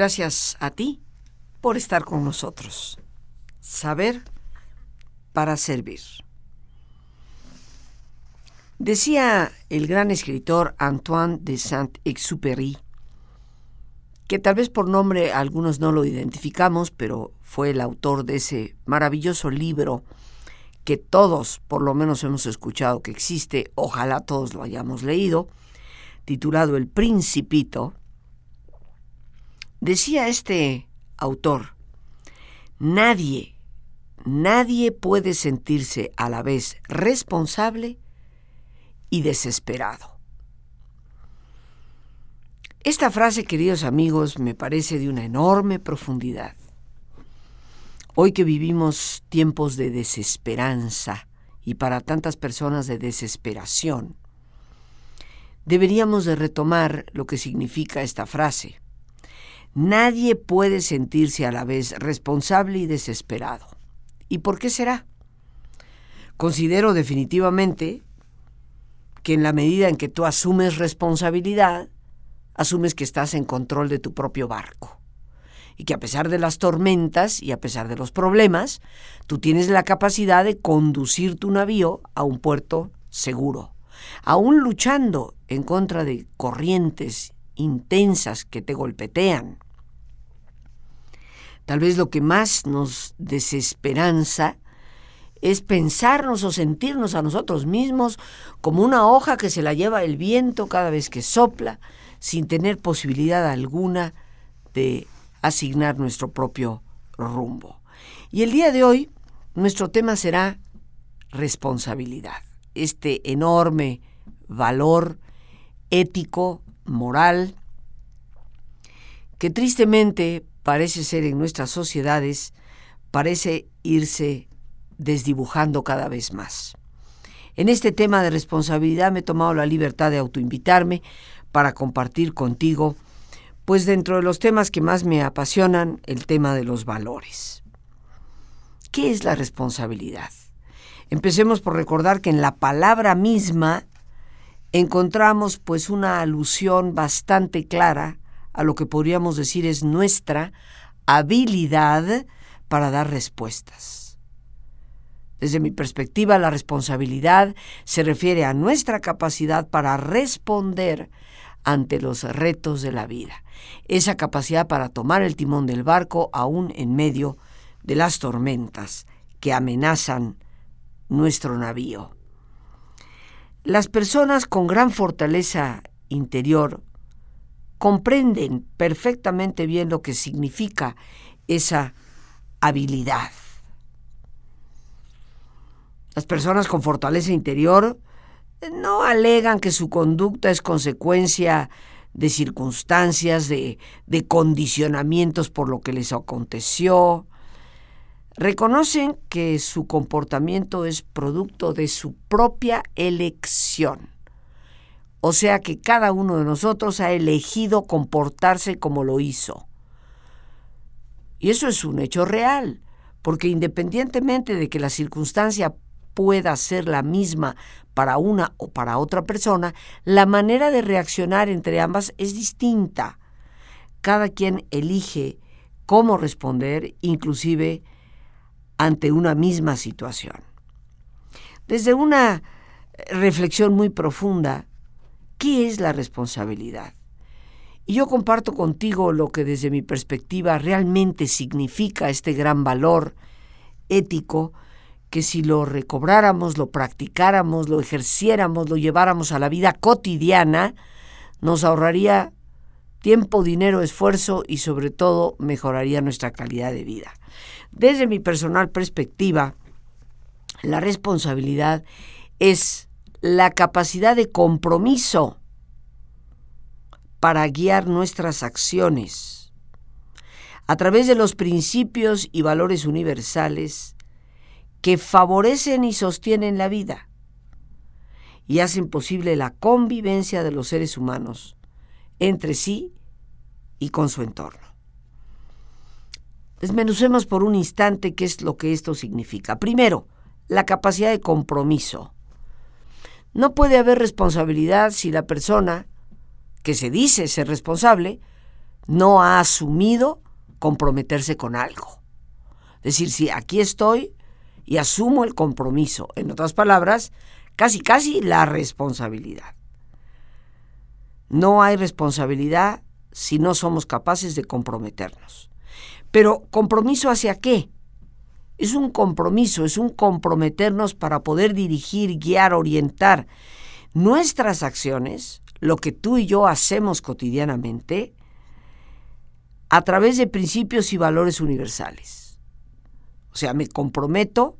Gracias a ti por estar con nosotros. Saber para servir. Decía el gran escritor Antoine de Saint-Exupéry, que tal vez por nombre algunos no lo identificamos, pero fue el autor de ese maravilloso libro que todos por lo menos hemos escuchado que existe, ojalá todos lo hayamos leído, titulado El Principito, decía este autor, nadie, nadie puede sentirse a la vez responsable y desesperado. Esta frase, queridos amigos, me parece de una enorme profundidad. Hoy que vivimos tiempos de desesperanza y para tantas personas de desesperación, deberíamos de retomar lo que significa esta frase. Nadie puede sentirse a la vez responsable y desesperado. ¿Y por qué será? Considero definitivamente que en la medida en que tú asumes responsabilidad, asumes que estás en control de tu propio barco. Y que a pesar de las tormentas y a pesar de los problemas, tú tienes la capacidad de conducir tu navío a un puerto seguro. Aún luchando en contra de corrientes intensas que te golpetean. Tal vez lo que más nos desesperanza es pensarnos o sentirnos a nosotros mismos como una hoja que se la lleva el viento cada vez que sopla, sin tener posibilidad alguna de asignar nuestro propio rumbo. Y el día de hoy nuestro tema será responsabilidad, este enorme valor ético, moral, que tristemente parece ser en nuestras sociedades, parece irse desdibujando cada vez más. En este tema de responsabilidad me he tomado la libertad de autoinvitarme para compartir contigo, pues dentro de los temas que más me apasionan, el tema de los valores. ¿Qué es la responsabilidad? Empecemos por recordar que en la palabra misma encontramos pues una alusión bastante clara a lo que podríamos decir es nuestra habilidad para dar respuestas. Desde mi perspectiva, la responsabilidad se refiere a nuestra capacidad para responder ante los retos de la vida. Esa capacidad para tomar el timón del barco aún en medio de las tormentas que amenazan nuestro navío. Las personas con gran fortaleza interior comprenden perfectamente bien lo que significa esa habilidad. Las personas con fortaleza interior no alegan que su conducta es consecuencia de circunstancias, de, de, condicionamientos por lo que les aconteció. Reconocen que su comportamiento es producto de su propia elección. O sea que cada uno de nosotros ha elegido comportarse como lo hizo. Y eso es un hecho real, porque independientemente de que la circunstancia pueda ser la misma para una o para otra persona, la manera de reaccionar entre ambas es distinta. Cada quien elige cómo responder, inclusive ante una misma situación. Desde una reflexión muy profunda, ¿qué es la responsabilidad? Y yo comparto contigo lo que desde mi perspectiva realmente significa este gran valor ético que si lo recobráramos, lo practicáramos, lo ejerciéramos, lo lleváramos a la vida cotidiana, nos ahorraría tiempo, dinero, esfuerzo y sobre todo mejoraría nuestra calidad de vida. Desde mi personal perspectiva, la responsabilidad es la capacidad de compromiso para guiar nuestras acciones a través de los principios y valores universales que favorecen y sostienen la vida y hacen posible la convivencia de los seres humanos entre sí y con su entorno. Desmenucemos por un instante qué es lo que esto significa. Primero, la capacidad de compromiso. No puede haber responsabilidad si la persona que se dice ser responsable no ha asumido comprometerse con algo. Decir, sí, aquí estoy y asumo el compromiso. En otras palabras, casi, casi la responsabilidad. No hay responsabilidad si no somos capaces de comprometernos. Pero compromiso hacia qué? Es un compromiso, es un comprometernos para poder dirigir, guiar, orientar nuestras acciones, lo que tú y yo hacemos cotidianamente, a través de principios y valores universales. O sea, me comprometo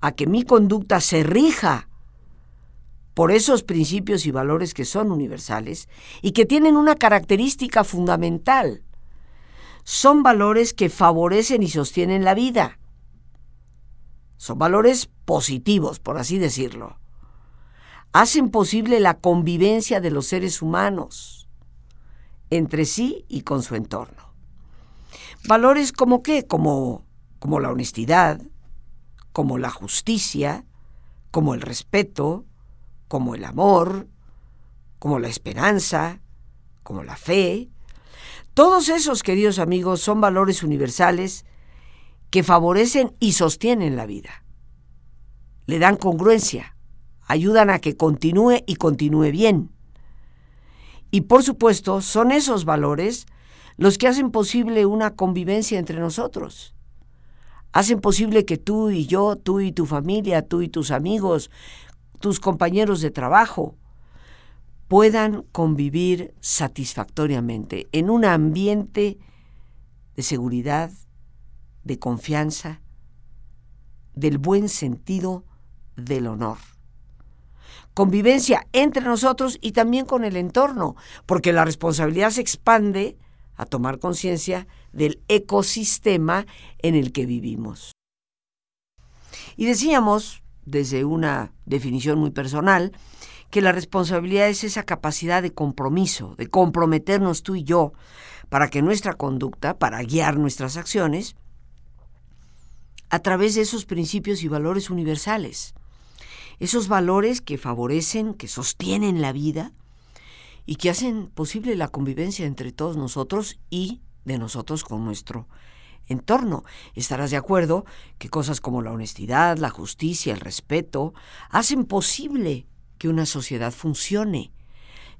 a que mi conducta se rija por esos principios y valores que son universales y que tienen una característica fundamental. Son valores que favorecen y sostienen la vida. Son valores positivos, por así decirlo. Hacen posible la convivencia de los seres humanos entre sí y con su entorno. Valores como qué? Como, como la honestidad, como la justicia, como el respeto, como el amor, como la esperanza, como la fe. Todos esos, queridos amigos, son valores universales que favorecen y sostienen la vida. Le dan congruencia, ayudan a que continúe y continúe bien. Y por supuesto, son esos valores los que hacen posible una convivencia entre nosotros. Hacen posible que tú y yo, tú y tu familia, tú y tus amigos, tus compañeros de trabajo, puedan convivir satisfactoriamente en un ambiente de seguridad, de confianza, del buen sentido del honor convivencia entre nosotros y también con el entorno, porque la responsabilidad se expande a tomar conciencia del ecosistema en el que vivimos. Y decíamos, desde una definición muy personal, que la responsabilidad es esa capacidad de compromiso, de comprometernos tú y yo, para que nuestra conducta, para guiar nuestras acciones, a través de esos principios y valores universales esos valores que favorecen, que sostienen la vida y que hacen posible la convivencia entre todos nosotros y de nosotros con nuestro entorno. Estarás de acuerdo que cosas como la honestidad, la justicia, el respeto, hacen posible que una sociedad funcione.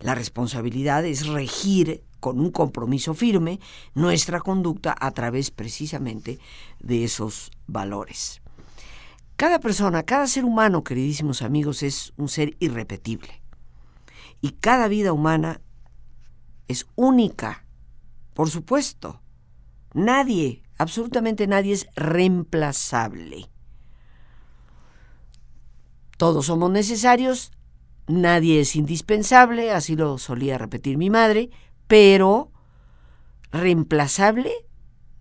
La responsabilidad es regir con un compromiso firme nuestra conducta a través precisamente de esos valores. Cada persona, cada ser humano, queridísimos amigos, es un ser irrepetible. Y cada vida humana es única, por supuesto. Nadie, absolutamente nadie es reemplazable. Todos somos necesarios, nadie es indispensable, así lo solía repetir mi madre, pero reemplazable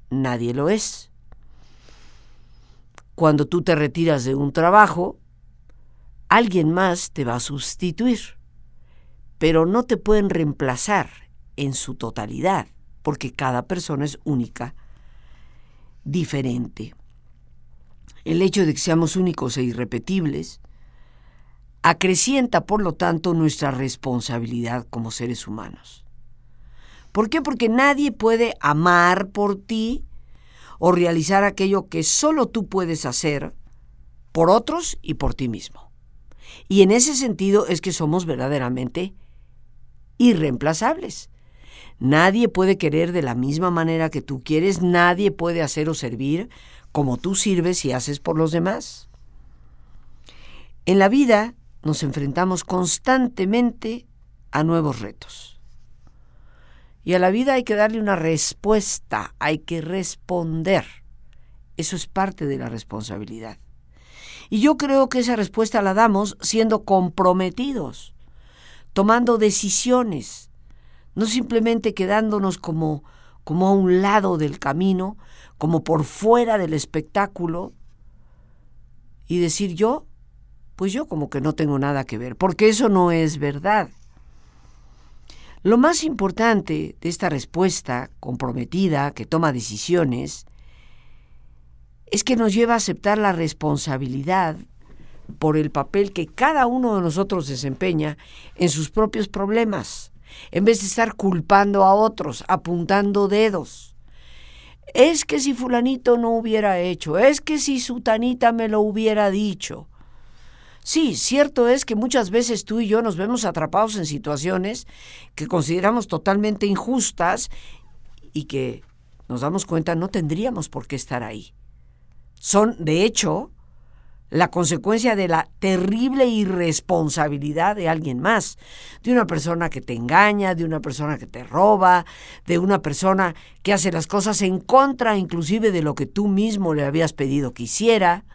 nadie lo es cuando tú te retiras de un trabajo, alguien más te va a sustituir, pero no te pueden reemplazar en su totalidad, porque cada persona es única, diferente. El hecho de que seamos únicos e irrepetibles acrecienta, por lo tanto, nuestra responsabilidad como seres humanos. ¿Por qué? Porque nadie puede amar por ti o realizar aquello que solo tú puedes hacer por otros y por ti mismo. Y en ese sentido es que somos verdaderamente irreemplazables. Nadie puede querer de la misma manera que tú quieres, nadie puede hacer o servir como tú sirves y haces por los demás. En la vida nos enfrentamos constantemente a nuevos retos. Y a la vida hay que darle una respuesta, hay que responder. Eso es parte de la responsabilidad. Y yo creo que esa respuesta la damos siendo comprometidos, tomando decisiones, no simplemente quedándonos como, como a un lado del camino, como por fuera del espectáculo, y decir yo, pues yo como que no tengo nada que ver, porque eso no es verdad. Lo más importante de esta respuesta comprometida, que toma decisiones, es que nos lleva a aceptar la responsabilidad por el papel que cada uno de nosotros desempeña en sus propios problemas, en vez de estar culpando a otros, apuntando dedos. Es que si fulanito no hubiera hecho, es que si sutanita me lo hubiera dicho. Sí, cierto es que muchas veces tú y yo nos vemos atrapados en situaciones que consideramos totalmente injustas y que nos damos cuenta no tendríamos por qué estar ahí. Son, de hecho, la consecuencia de la terrible irresponsabilidad de alguien más, de una persona que te engaña, de una persona que te roba, de una persona que hace las cosas en contra inclusive de lo que tú mismo le habías pedido que hiciera.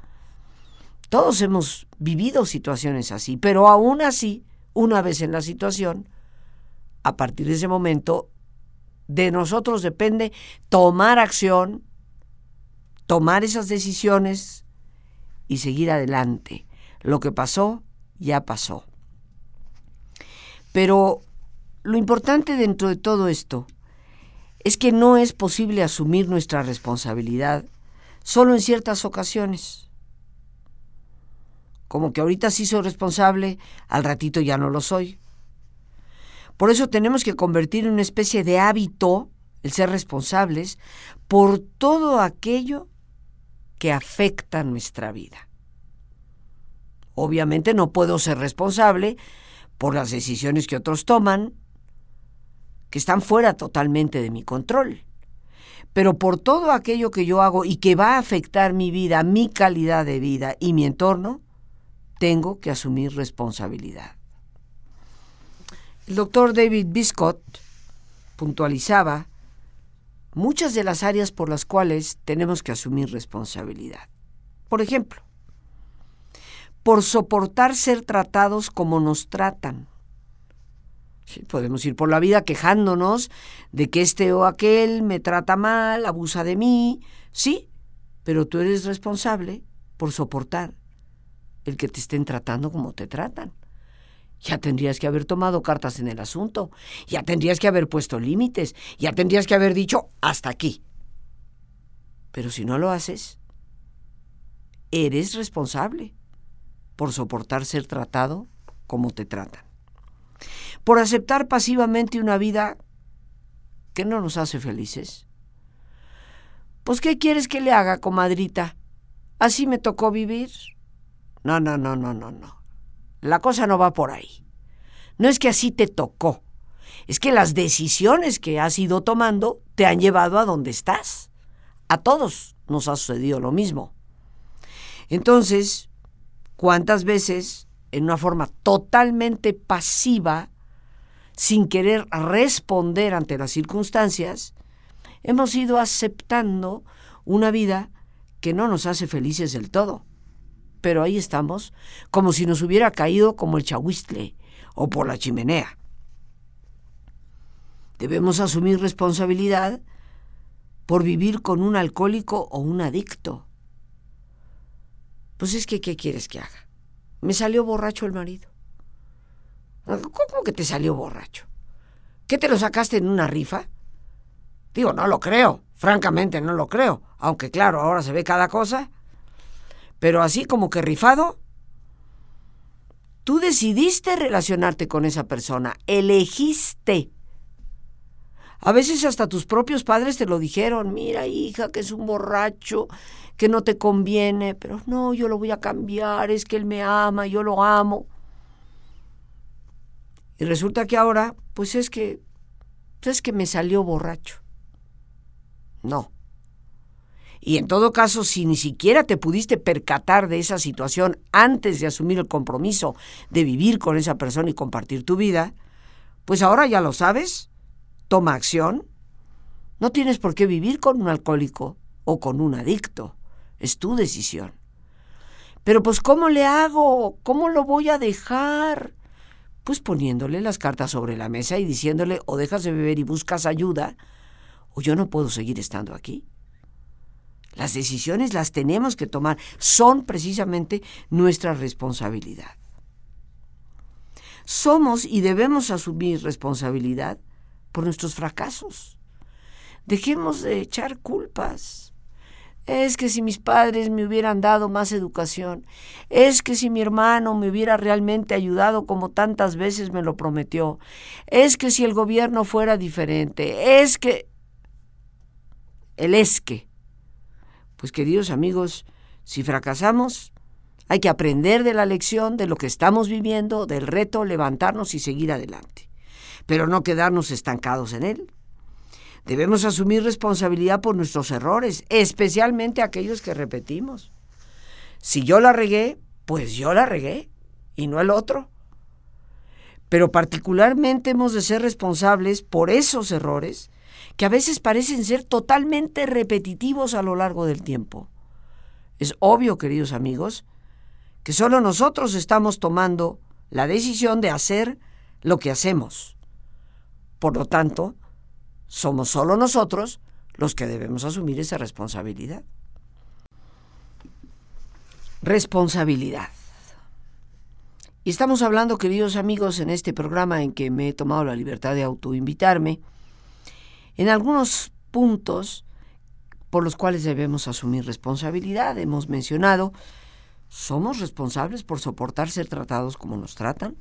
Todos hemos vivido situaciones así, pero aún así, una vez en la situación, a partir de ese momento, de nosotros depende tomar acción, tomar esas decisiones, y seguir adelante. Lo que pasó, ya pasó. Pero lo importante dentro de todo esto es que no es posible asumir nuestra responsabilidad solo en ciertas ocasiones. Como que ahorita sí soy responsable, al ratito ya no lo soy. Por eso tenemos que convertir en una especie de hábito el ser responsables por todo aquello que afecta nuestra vida. Obviamente no puedo ser responsable por las decisiones que otros toman, que están fuera totalmente de mi control. Pero por todo aquello que yo hago y que va a afectar mi vida, mi calidad de vida y mi entorno, tengo que asumir responsabilidad. El doctor David Biscott puntualizaba muchas de las áreas por las cuales tenemos que asumir responsabilidad. Por ejemplo, por soportar ser tratados como nos tratan. podemos ir por la vida quejándonos de que este o aquel me trata mal, abusa de mí, sí, pero tú eres responsable por soportar el que te estén tratando como te tratan. Ya tendrías que haber tomado cartas en el asunto, ya tendrías que haber puesto límites, ya tendrías que haber dicho hasta aquí. Pero si no lo haces, eres responsable por soportar ser tratado como te tratan, por aceptar pasivamente una vida que no nos hace felices. Pues, ¿qué quieres que le haga, comadrita? ¿Así me tocó vivir? No, no, no, no, no, no. La cosa no va por ahí. No es que así te tocó, es que las decisiones que has ido tomando te han llevado a donde estás. A todos nos ha sucedido lo mismo. Entonces, ¿cuántas veces, en una forma totalmente pasiva, sin querer responder ante las circunstancias, hemos ido aceptando una vida que no nos hace felices del todo? Pero ahí estamos, como si nos hubiera caído como el chahuistle o por la chimenea. Debemos asumir responsabilidad por vivir con un alcohólico o un adicto. Pues es que, ¿qué quieres que haga? Me salió borracho el marido. ¿Cómo que te salió borracho? ¿Qué te lo sacaste en una rifa? Digo, no lo creo, francamente no lo creo, aunque claro, ahora se ve cada cosa. Pero así como que rifado, tú decidiste relacionarte con esa persona, elegiste. A veces hasta tus propios padres te lo dijeron, mira hija, que es un borracho, que no te conviene, pero no, yo lo voy a cambiar, es que él me ama, yo lo amo. Y resulta que ahora, pues es que, pues es que me salió borracho. No. Y en todo caso, si ni siquiera te pudiste percatar de esa situación antes de asumir el compromiso de vivir con esa persona y compartir tu vida, pues ahora ya lo sabes, toma acción. No tienes por qué vivir con un alcohólico o con un adicto, es tu decisión. Pero pues ¿cómo le hago? ¿Cómo lo voy a dejar? Pues poniéndole las cartas sobre la mesa y diciéndole o dejas de beber y buscas ayuda, o yo no puedo seguir estando aquí. Las decisiones las tenemos que tomar, son precisamente nuestra responsabilidad. Somos y debemos asumir responsabilidad por nuestros fracasos. Dejemos de echar culpas. Es que si mis padres me hubieran dado más educación, es que si mi hermano me hubiera realmente ayudado como tantas veces me lo prometió, es que si el gobierno fuera diferente, es que... El es que. Pues queridos amigos, si fracasamos, hay que aprender de la lección, de lo que estamos viviendo, del reto, levantarnos y seguir adelante, pero no quedarnos estancados en él. Debemos asumir responsabilidad por nuestros errores, especialmente aquellos que repetimos. Si yo la regué, pues yo la regué y no el otro. Pero particularmente hemos de ser responsables por esos errores que a veces parecen ser totalmente repetitivos a lo largo del tiempo. Es obvio, queridos amigos, que solo nosotros estamos tomando la decisión de hacer lo que hacemos. Por lo tanto, somos solo nosotros los que debemos asumir esa responsabilidad. Responsabilidad. Y estamos hablando, queridos amigos, en este programa en que me he tomado la libertad de autoinvitarme, en algunos puntos por los cuales debemos asumir responsabilidad. Hemos mencionado, somos responsables por soportar ser tratados como nos tratan,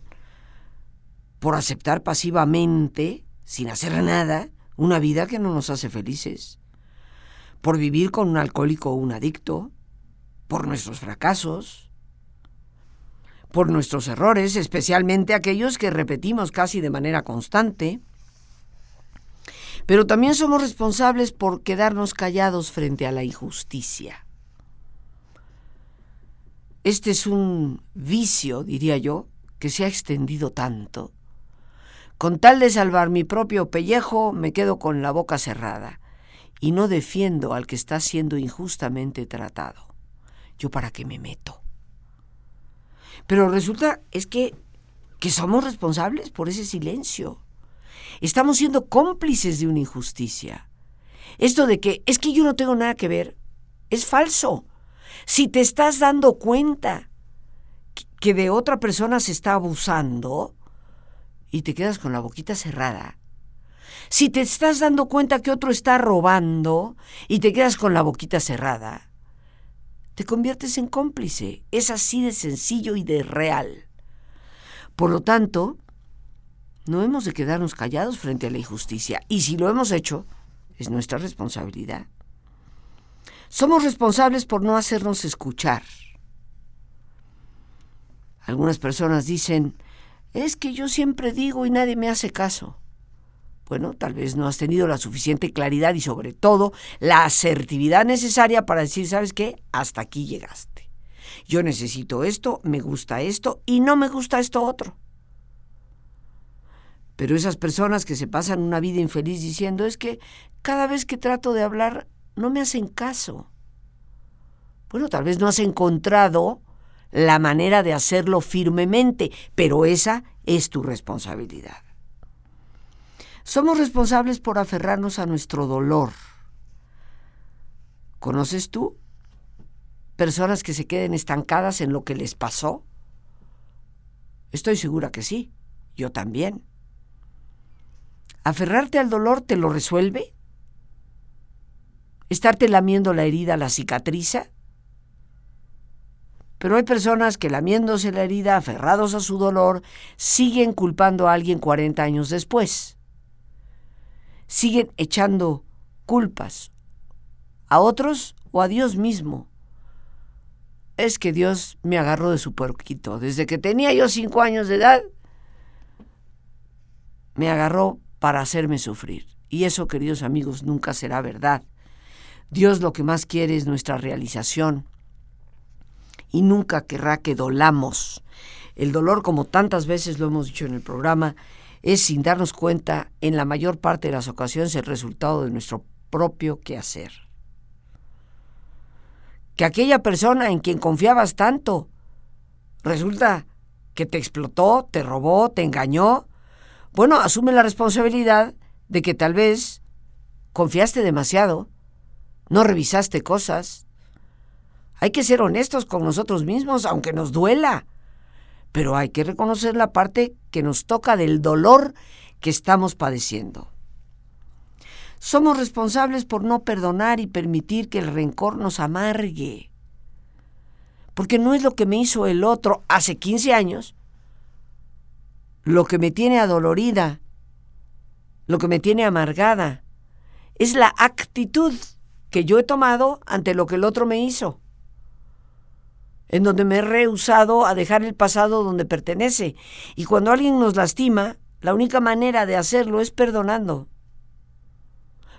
por aceptar pasivamente, sin hacer nada, una vida que no nos hace felices, por vivir con un alcohólico o un adicto, por nuestros fracasos, por nuestros errores, especialmente aquellos que repetimos casi de manera constante, pero también somos responsables por quedarnos callados frente a la injusticia. Este es un vicio, diría yo, que se ha extendido tanto con tal de salvar mi propio pellejo, me quedo con la boca cerrada y no defiendo al que está siendo injustamente tratado. ¿Yo para qué me meto? Pero resulta es que, que somos responsables por ese silencio. Estamos siendo cómplices de una injusticia. Esto de que es que yo no tengo nada que ver es falso. Si te estás dando cuenta que de otra persona se está abusando, y te quedas con la boquita cerrada, si te estás dando cuenta que otro está robando y te quedas con la boquita cerrada, te conviertes en cómplice. Es así de sencillo y de real. Por lo tanto, no hemos de quedarnos callados frente a la injusticia. Y si lo hemos hecho, es nuestra responsabilidad. Somos responsables por no hacernos escuchar. Algunas personas dicen, es que yo siempre digo y nadie me hace caso. Bueno, tal vez no has tenido la suficiente claridad y sobre todo la asertividad necesaria para decir, ¿sabes qué? Hasta aquí llegaste. Yo necesito esto, me gusta esto y no me gusta esto otro. Pero esas personas que se pasan una vida infeliz diciendo es que cada vez que trato de hablar no me hacen caso. Bueno, tal vez no has encontrado la manera de hacerlo firmemente, pero esa es tu responsabilidad. Somos responsables por aferrarnos a nuestro dolor. ¿Conoces tú personas que se queden estancadas en lo que les pasó? Estoy segura que sí, yo también. ¿Aferrarte al dolor te lo resuelve? ¿Estarte lamiendo la herida la cicatriza? Pero hay personas que lamiéndose la herida, aferrados a su dolor, siguen culpando a alguien 40 años después. Siguen echando culpas a otros o a Dios mismo. Es que Dios me agarró de su puerquito. Desde que tenía yo cinco años de edad, me agarró para hacerme sufrir. Y eso, queridos amigos, nunca será verdad. Dios lo que más quiere es nuestra realización y nunca querrá que dolamos. El dolor, como tantas veces lo hemos dicho en el programa, es sin darnos cuenta, en la mayor parte de las ocasiones, el resultado de nuestro propio quehacer. Que aquella persona en quien confiabas tanto, resulta que te explotó, te robó, te engañó, bueno, asume la responsabilidad de que tal vez confiaste demasiado, no revisaste cosas, hay que ser honestos con nosotros mismos, aunque nos duela. Pero hay que reconocer la parte que nos toca del dolor que estamos padeciendo. Somos responsables por no perdonar y permitir que el rencor nos amargue. Porque no es lo que me hizo el otro hace 15 años, lo que me tiene adolorida, lo que me tiene amargada. Es la actitud que yo he tomado ante lo que el otro me hizo en donde me he rehusado a dejar el pasado donde pertenece. Y cuando alguien nos lastima, la única manera de hacerlo es perdonando.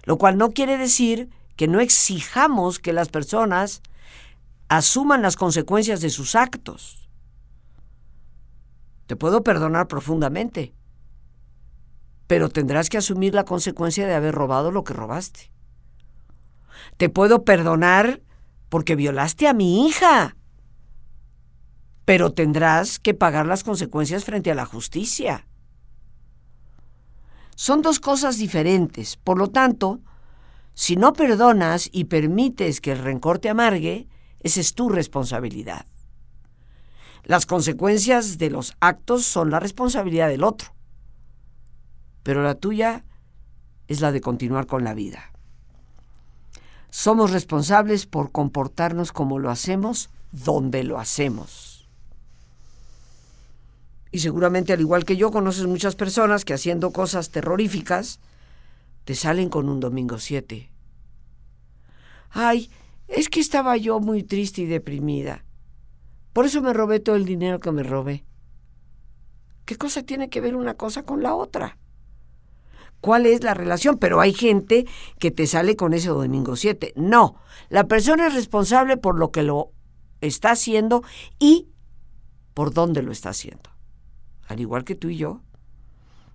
Lo cual no quiere decir que no exijamos que las personas asuman las consecuencias de sus actos. Te puedo perdonar profundamente, pero tendrás que asumir la consecuencia de haber robado lo que robaste. Te puedo perdonar porque violaste a mi hija, pero tendrás que pagar las consecuencias frente a la justicia. Son dos cosas diferentes, por lo tanto, si no perdonas y permites que el rencor te amargue, esa es tu responsabilidad. Las consecuencias de los actos son la responsabilidad del otro, pero la tuya es la de continuar con la vida. Somos responsables por comportarnos como lo hacemos, donde lo hacemos. Y seguramente al igual que yo conoces muchas personas que haciendo cosas terroríficas te salen con un domingo 7. Ay, es que estaba yo muy triste y deprimida. Por eso me robé todo el dinero que me robé. ¿Qué cosa tiene que ver una cosa con la otra? ¿Cuál es la relación? Pero hay gente que te sale con ese domingo 7. No, la persona es responsable por lo que lo está haciendo y por dónde lo está haciendo al igual que tú y yo.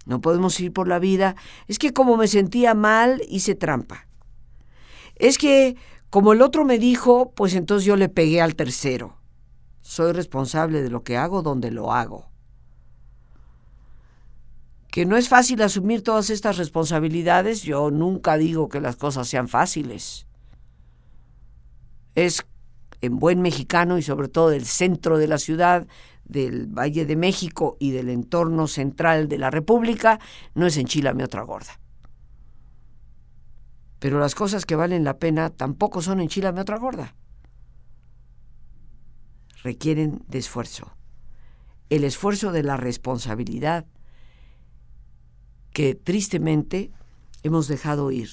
No podemos ir por la vida. Es que como me sentía mal, hice trampa. Es que como el otro me dijo, pues entonces yo le pegué al tercero. Soy responsable de lo que hago donde lo hago. Que no es fácil asumir todas estas responsabilidades, yo nunca digo que las cosas sean fáciles. Es en buen mexicano y sobre todo del centro de la ciudad, del Valle de México y del entorno central de la República, no es enchilame otra gorda. Pero las cosas que valen la pena tampoco son enchilame otra gorda. Requieren de esfuerzo. El esfuerzo de la responsabilidad que tristemente hemos dejado ir.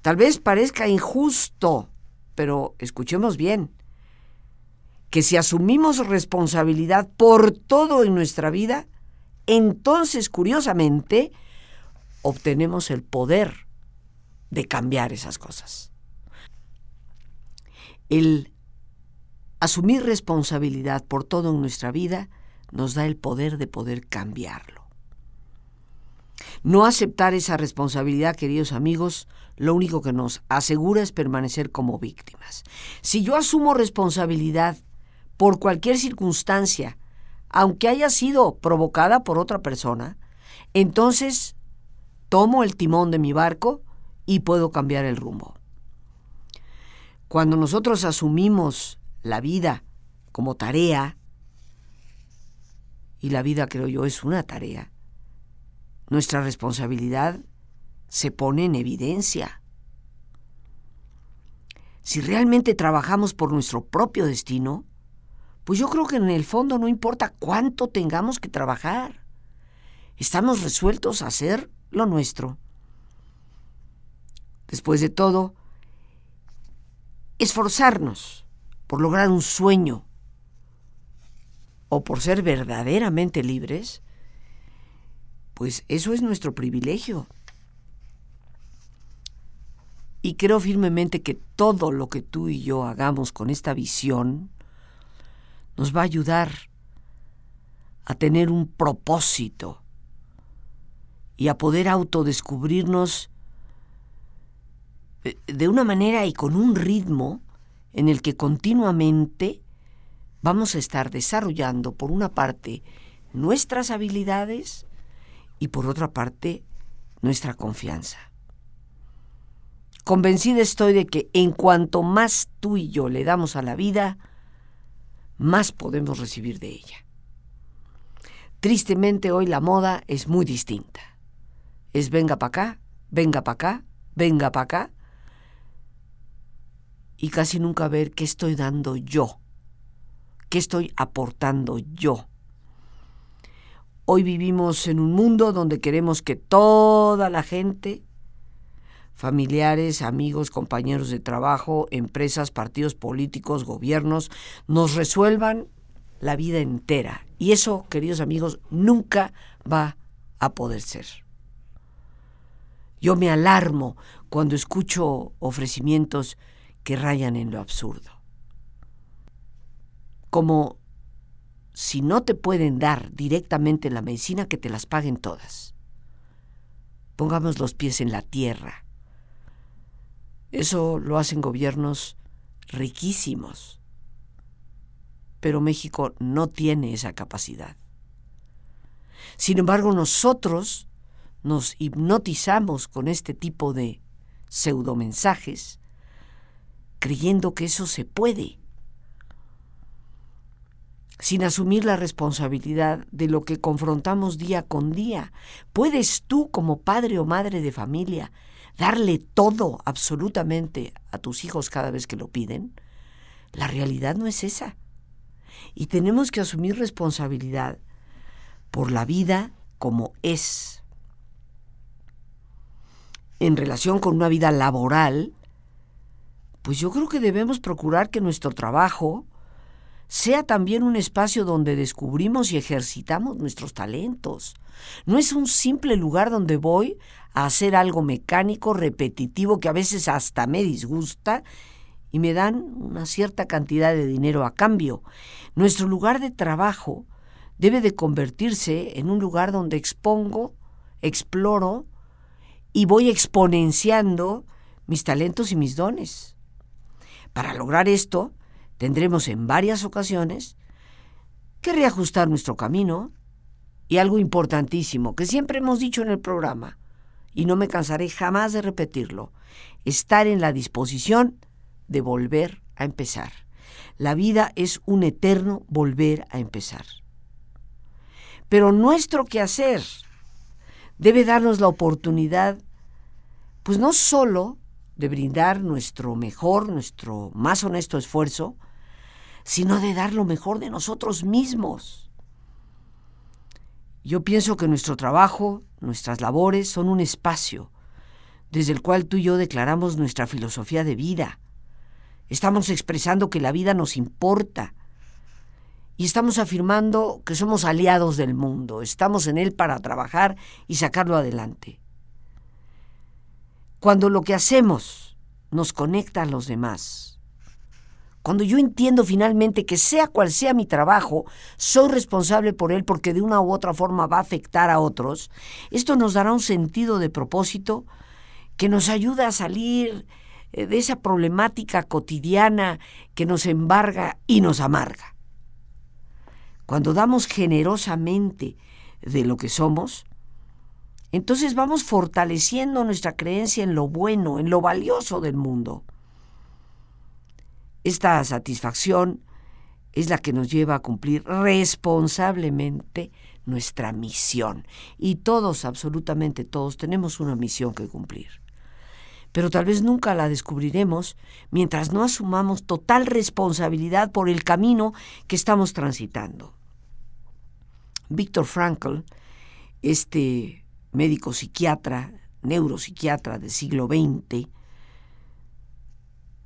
Tal vez parezca injusto, pero escuchemos bien que si asumimos responsabilidad por todo en nuestra vida, entonces, curiosamente, obtenemos el poder de cambiar esas cosas. El asumir responsabilidad por todo en nuestra vida nos da el poder de poder cambiarlo. No aceptar esa responsabilidad, queridos amigos, lo único que nos asegura es permanecer como víctimas. Si yo asumo responsabilidad por cualquier circunstancia, aunque haya sido provocada por otra persona, entonces tomo el timón de mi barco y puedo cambiar el rumbo. Cuando nosotros asumimos la vida como tarea, y la vida creo yo es una tarea, nuestra responsabilidad se pone en evidencia. Si realmente trabajamos por nuestro propio destino, pues yo creo que en el fondo no importa cuánto tengamos que trabajar. Estamos resueltos a hacer lo nuestro. Después de todo, esforzarnos por lograr un sueño o por ser verdaderamente libres, pues eso es nuestro privilegio. Y creo firmemente que todo lo que tú y yo hagamos con esta visión, nos va a ayudar a tener un propósito y a poder autodescubrirnos eh, de una manera y con un ritmo en el que continuamente vamos a estar desarrollando, por una parte, nuestras habilidades y por otra parte, nuestra confianza. Convencida estoy de que en cuanto más tú y yo le damos a la vida, más podemos recibir de ella. Tristemente hoy la moda es muy distinta. Es venga para acá venga para acá, venga para acá, y casi nunca ver qué estoy dando yo, qué estoy aportando yo. Hoy vivimos en un mundo donde queremos que toda la gente, familiares, amigos, compañeros de trabajo, empresas, partidos políticos, gobiernos, nos resuelvan la vida entera. Y eso, queridos amigos, nunca va a poder ser. Yo me alarmo cuando escucho ofrecimientos que rayan en lo absurdo. Como si no te pueden dar directamente la medicina, que te las paguen todas. Pongamos los pies en la tierra. Eso lo hacen gobiernos riquísimos. Pero México no tiene esa capacidad. Sin embargo, nosotros nos hipnotizamos con este tipo de pseudomensajes, creyendo que eso se puede, sin asumir la responsabilidad de lo que confrontamos día con día. ¿Puedes tú, como padre o madre de familia, darle todo absolutamente a tus hijos cada vez que lo piden? La realidad no es esa. Y tenemos que asumir responsabilidad por la vida como es. En relación con una vida laboral, pues yo creo que debemos procurar que nuestro trabajo sea también un espacio donde descubrimos y ejercitamos nuestros talentos. No es un simple lugar donde voy a hacer algo mecánico, repetitivo, que a veces hasta me disgusta y me dan una cierta cantidad de dinero a cambio. Nuestro lugar de trabajo debe de convertirse en un lugar donde expongo, exploro y voy exponenciando mis talentos y mis dones. Para lograr esto, tendremos en varias ocasiones que reajustar nuestro camino y algo importantísimo que siempre hemos dicho en el programa, y no me cansaré jamás de repetirlo, estar en la disposición de volver a empezar. La vida es un eterno volver a empezar. Pero nuestro quehacer debe darnos la oportunidad, pues no solo de brindar nuestro mejor, nuestro más honesto esfuerzo, sino de dar lo mejor de nosotros mismos. Yo pienso que nuestro trabajo, nuestras labores son un espacio desde el cual tú y yo declaramos nuestra filosofía de vida. Estamos expresando que la vida nos importa, y estamos afirmando que somos aliados del mundo, estamos en él para trabajar y sacarlo adelante. Cuando lo que hacemos nos conecta a los demás, cuando yo entiendo finalmente que sea cual sea mi trabajo, soy responsable por él porque de una u otra forma va a afectar a otros, esto nos dará un sentido de propósito que nos ayuda a salir eh, de esa problemática cotidiana que nos embarga y nos amarga. Cuando damos generosamente de lo que somos, entonces vamos fortaleciendo nuestra creencia en lo bueno, en lo valioso del mundo. Esta satisfacción es la que nos lleva a cumplir responsablemente nuestra misión. Y todos, absolutamente todos, tenemos una misión que cumplir. Pero tal vez nunca la descubriremos mientras no asumamos total responsabilidad por el camino que estamos transitando. Víctor Frankl, este médico psiquiatra, neuropsiquiatra del siglo XX,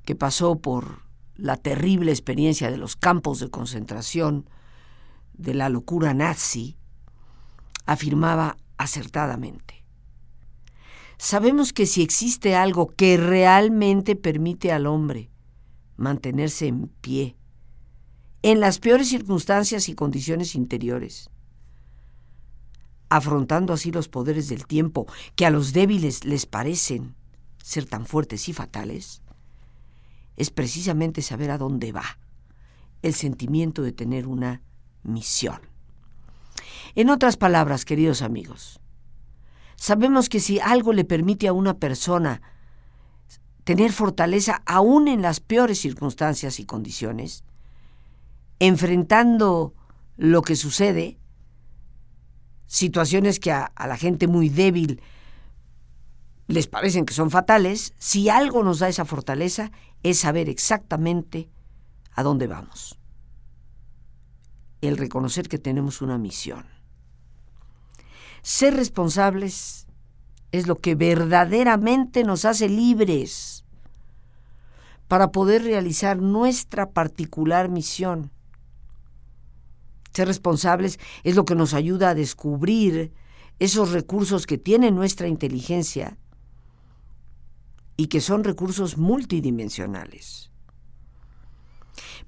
que pasó por la terrible experiencia de los campos de concentración, de la locura nazi, afirmaba acertadamente. Sabemos que si existe algo que realmente permite al hombre mantenerse en pie, en las peores circunstancias y condiciones interiores, afrontando así los poderes del tiempo que a los débiles les parecen ser tan fuertes y fatales, es precisamente saber a dónde va, el sentimiento de tener una misión. En otras palabras, queridos amigos, sabemos que si algo le permite a una persona tener fortaleza aún en las peores circunstancias y condiciones, enfrentando lo que sucede, situaciones que a, la gente muy débil les parecen que son fatales, si algo nos da esa fortaleza es saber exactamente a dónde vamos. El reconocer que tenemos una misión. Ser responsables es lo que verdaderamente nos hace libres para poder realizar nuestra particular misión. Ser responsables es lo que nos ayuda a descubrir esos recursos que tiene nuestra inteligencia y que son recursos multidimensionales.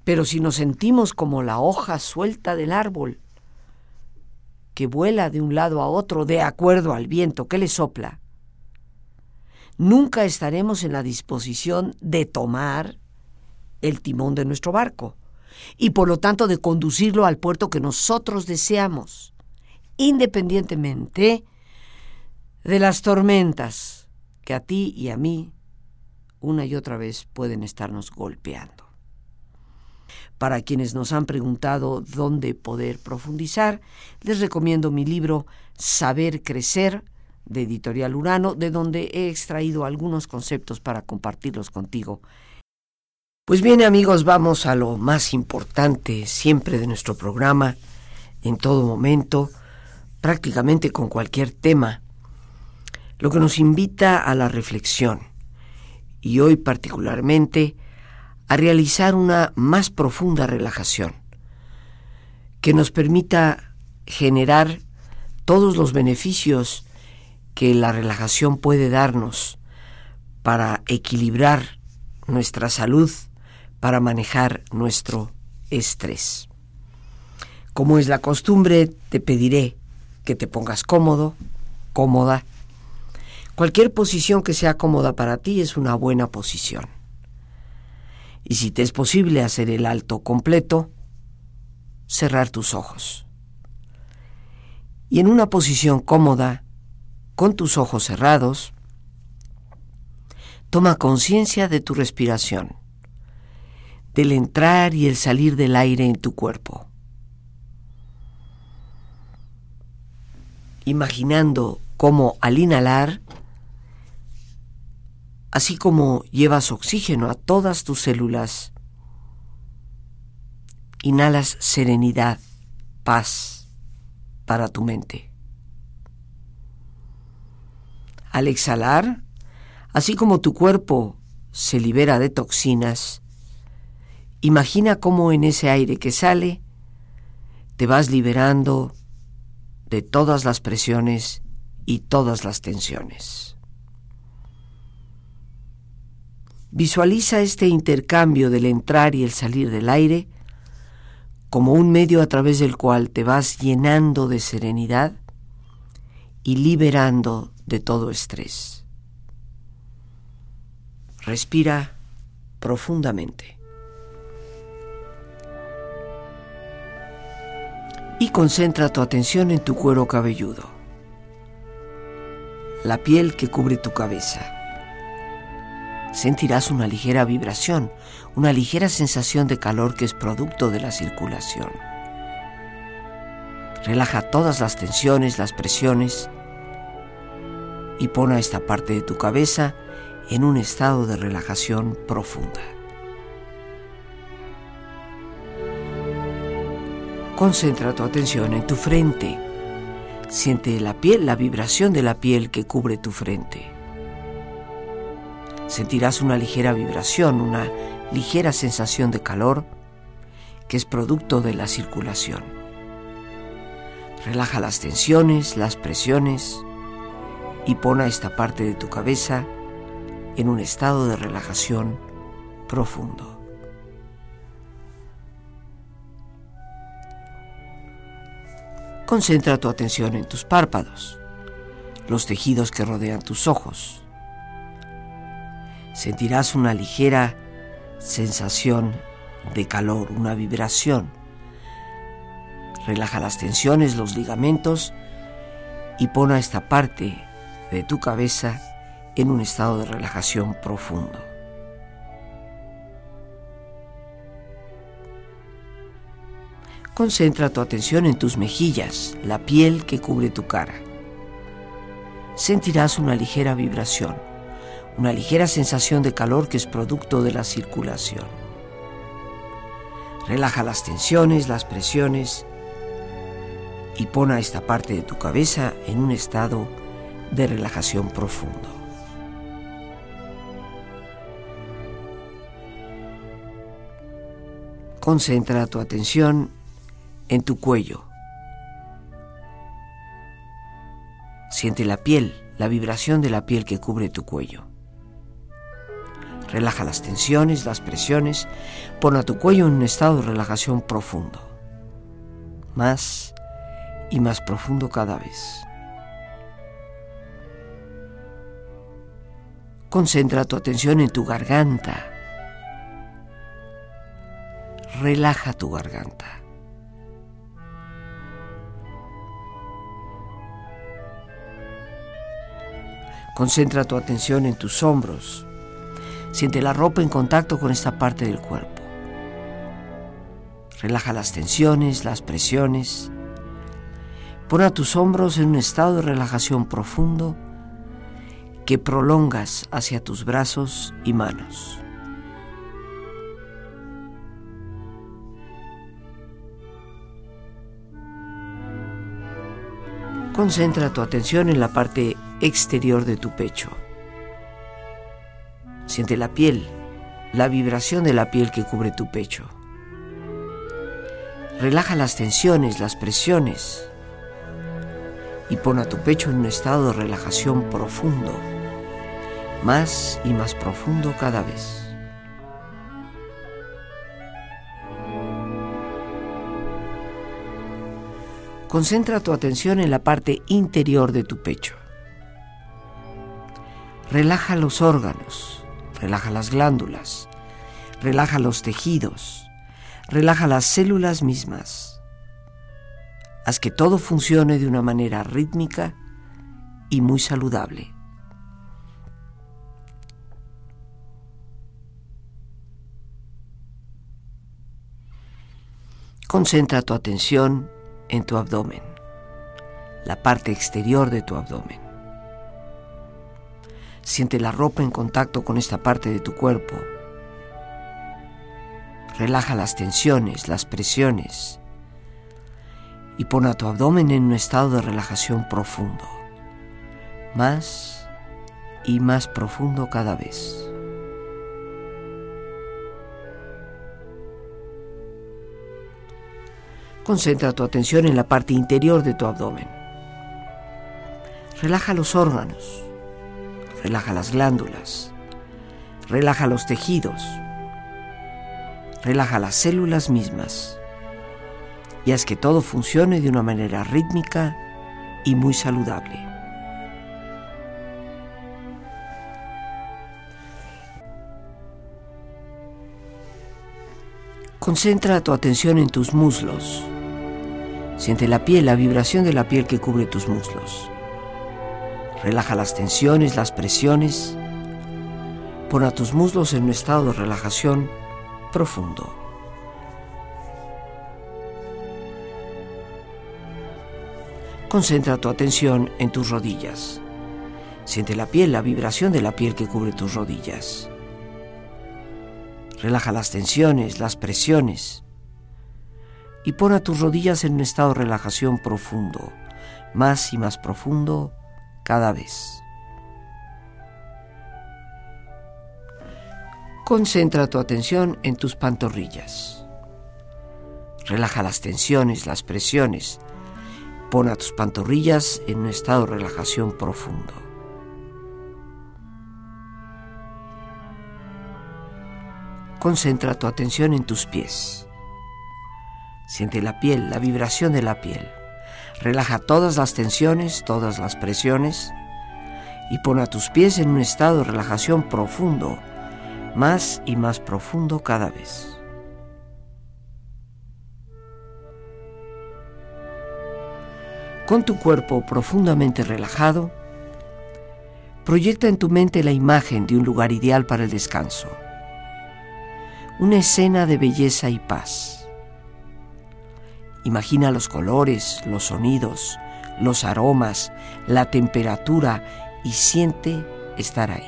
Pero si nos sentimos como la hoja suelta del árbol, que vuela de un lado a otro de acuerdo al viento que le sopla, nunca estaremos en la disposición de tomar el timón de nuestro barco y por lo tanto de conducirlo al puerto que nosotros deseamos, independientemente de las tormentas que a ti y a mí una y otra vez pueden estarnos golpeando. Para quienes nos han preguntado dónde poder profundizar, les recomiendo mi libro Saber Crecer, de Editorial Urano, de donde he extraído algunos conceptos para compartirlos contigo. Pues bien amigos, vamos a lo más importante siempre de nuestro programa, en todo momento, prácticamente con cualquier tema, lo que nos invita a la reflexión y hoy particularmente a realizar una más profunda relajación que nos permita generar todos los beneficios que la relajación puede darnos para equilibrar nuestra salud, para manejar nuestro estrés. Como es la costumbre, te pediré que te pongas cómodo, cómoda, Cualquier posición que sea cómoda para ti es una buena posición. Y si te es posible hacer el alto completo, cerrar tus ojos. Y en una posición cómoda, con tus ojos cerrados, toma conciencia de tu respiración, del entrar y el salir del aire en tu cuerpo. Imaginando cómo al inhalar, así como llevas oxígeno a todas tus células, inhalas serenidad, paz para tu mente. Al exhalar, así como tu cuerpo se libera de toxinas, imagina cómo en ese aire que sale te vas liberando de todas las presiones y todas las tensiones. Visualiza este intercambio del entrar y el salir del aire como un medio a través del cual te vas llenando de serenidad y liberando de todo estrés. Respira profundamente. Y concentra tu atención en tu cuero cabelludo, la piel que cubre tu cabeza sentirás una ligera vibración, una ligera sensación de calor que es producto de la circulación. Relaja todas las tensiones, las presiones y pon a esta parte de tu cabeza en un estado de relajación profunda. Concentra tu atención en tu frente. Siente la piel, la vibración de la piel que cubre tu frente sentirás una ligera vibración, una ligera sensación de calor que es producto de la circulación. Relaja las tensiones, las presiones y pon a esta parte de tu cabeza en un estado de relajación profundo. Concentra tu atención en tus párpados, los tejidos que rodean tus ojos sentirás una ligera sensación de calor, una vibración. Relaja las tensiones, los ligamentos y pon a esta parte de tu cabeza en un estado de relajación profundo. Concentra tu atención en tus mejillas, la piel que cubre tu cara. sentirás una ligera vibración, una ligera sensación de calor que es producto de la circulación. Relaja las tensiones, las presiones y pon a esta parte de tu cabeza en un estado de relajación profundo. Concentra tu atención en tu cuello. Siente la piel, la vibración de la piel que cubre tu cuello. Relaja las tensiones, las presiones. Pon a tu cuello en un estado de relajación profundo. Más y más profundo cada vez. Concentra tu atención en tu garganta. Relaja tu garganta. Concentra tu atención en tus hombros. Siente la ropa en contacto con esta parte del cuerpo. Relaja las tensiones, las presiones. Pon a tus hombros en un estado de relajación profundo que prolongas hacia tus brazos y manos. Concentra tu atención en la parte exterior de tu pecho. Siente la piel, la vibración de la piel que cubre tu pecho. Relaja las tensiones, las presiones y pon a tu pecho en un estado de relajación profundo más y más profundo cada vez. Concentra tu atención en la parte interior de tu pecho. Relaja los órganos, relaja las glándulas, relaja los tejidos, relaja las células mismas. Haz que todo funcione de una manera rítmica y muy saludable. Concentra tu atención en tu abdomen, la parte exterior de tu abdomen. Siente la ropa en contacto con esta parte de tu cuerpo. Relaja las tensiones, las presiones y pon a tu abdomen en un estado de relajación profundo, más y más profundo cada vez. Concentra tu atención en la parte interior de tu abdomen. Relaja los órganos, relaja las glándulas, relaja los tejidos, relaja las células mismas y haz que todo funcione de una manera rítmica y muy saludable. Concentra tu atención en tus muslos Siente la piel, la vibración de la piel que cubre tus muslos. Relaja las tensiones, las presiones. Pon a tus muslos en un estado de relajación profundo. Concentra tu atención en tus rodillas. Siente la piel, la vibración de la piel que cubre tus rodillas. Relaja las tensiones, las presiones y pon a tus rodillas en un estado de relajación profundo, más y más profundo cada vez. Concentra tu atención en tus pantorrillas. Relaja las tensiones, las presiones. Pon a tus pantorrillas en un estado de relajación profundo. Concentra tu atención en tus pies. Siente la piel, la vibración de la piel. Relaja todas las tensiones, todas las presiones y pon a tus pies en un estado de relajación profundo, más y más profundo cada vez. Con tu cuerpo profundamente relajado, proyecta en tu mente la imagen de un lugar ideal para el descanso, una escena de belleza y paz Imagina los colores, los sonidos, los aromas, la temperatura y siente estar ahí.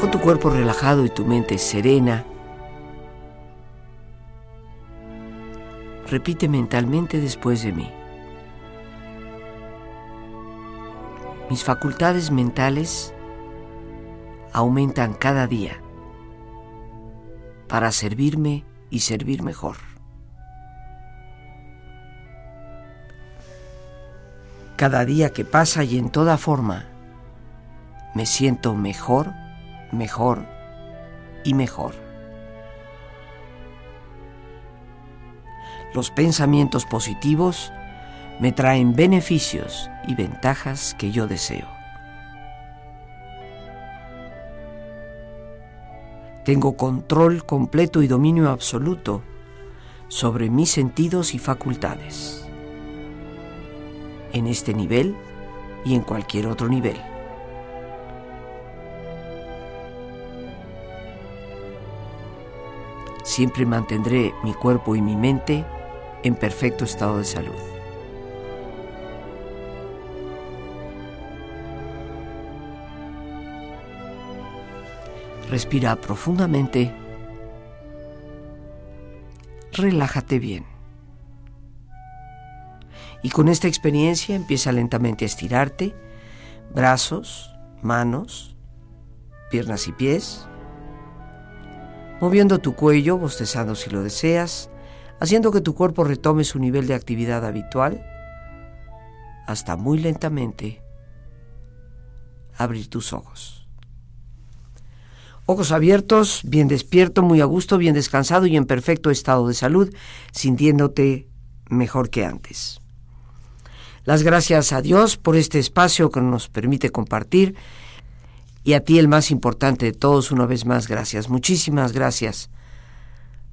Con tu cuerpo relajado y tu mente serena, repite mentalmente después de mí. Mis facultades mentales aumentan cada día para servirme y servir mejor. Cada día que pasa y en toda forma, me siento mejor mejor y mejor. Los pensamientos positivos me traen beneficios y ventajas que yo deseo. Tengo control completo y dominio absoluto sobre mis sentidos y facultades, en este nivel y en cualquier otro nivel. Siempre mantendré mi cuerpo y mi mente en perfecto estado de salud. Respira profundamente. Relájate bien. Y con esta experiencia empieza lentamente a estirarte, brazos, manos, piernas y pies moviendo tu cuello, bostezando si lo deseas, haciendo que tu cuerpo retome su nivel de actividad habitual, hasta muy lentamente abrir tus ojos. Ojos abiertos, bien despierto, muy a gusto, bien descansado y en perfecto estado de salud, sintiéndote mejor que antes. Las gracias a Dios por este espacio que nos permite compartir y a ti el más importante de todos, una vez más, gracias. Muchísimas gracias